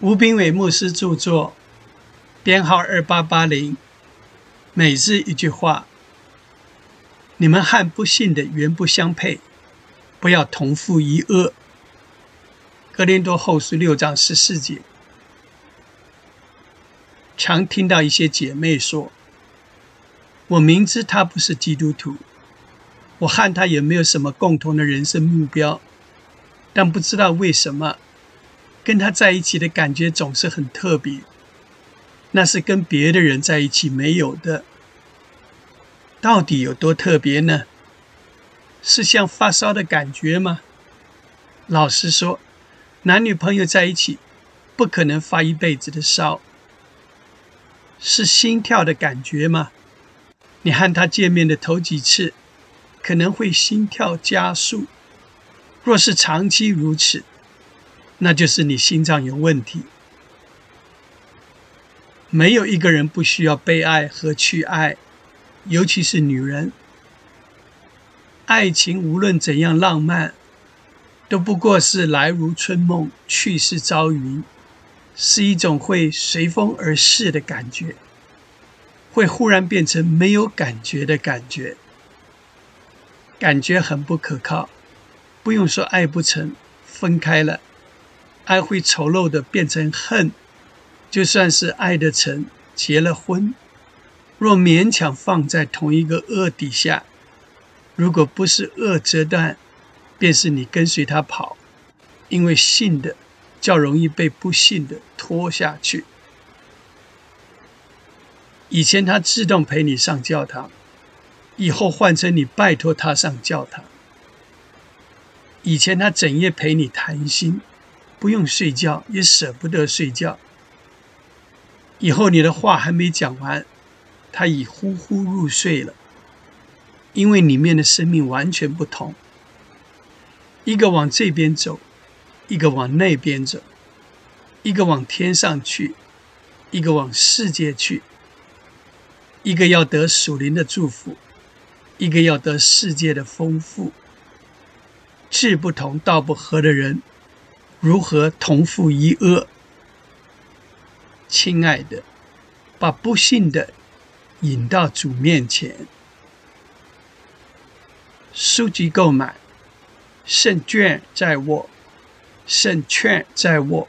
吴炳伟牧师著作，编号二八八零。每日一句话：你们和不幸的原不相配，不要同负一恶。格林多后书六章十四节。常听到一些姐妹说：“我明知他不是基督徒，我和他也没有什么共同的人生目标，但不知道为什么。”跟他在一起的感觉总是很特别，那是跟别的人在一起没有的。到底有多特别呢？是像发烧的感觉吗？老实说，男女朋友在一起不可能发一辈子的烧。是心跳的感觉吗？你和他见面的头几次可能会心跳加速。若是长期如此，那就是你心脏有问题。没有一个人不需要被爱和去爱，尤其是女人。爱情无论怎样浪漫，都不过是来如春梦，去似朝云，是一种会随风而逝的感觉，会忽然变成没有感觉的感觉，感觉很不可靠。不用说爱不成，分开了。爱会丑陋的变成恨，就算是爱的成结了婚，若勉强放在同一个恶底下，如果不是恶折断，便是你跟随他跑，因为信的较容易被不信的拖下去。以前他自动陪你上教堂，以后换成你拜托他上教堂。以前他整夜陪你谈心。不用睡觉，也舍不得睡觉。以后你的话还没讲完，他已呼呼入睡了。因为里面的生命完全不同，一个往这边走，一个往那边走，一个往天上去，一个往世界去。一个要得属灵的祝福，一个要得世界的丰富。志不同道不合的人。如何同父一恶？亲爱的，把不幸的引到主面前。书籍购买，胜券在握，胜券在握。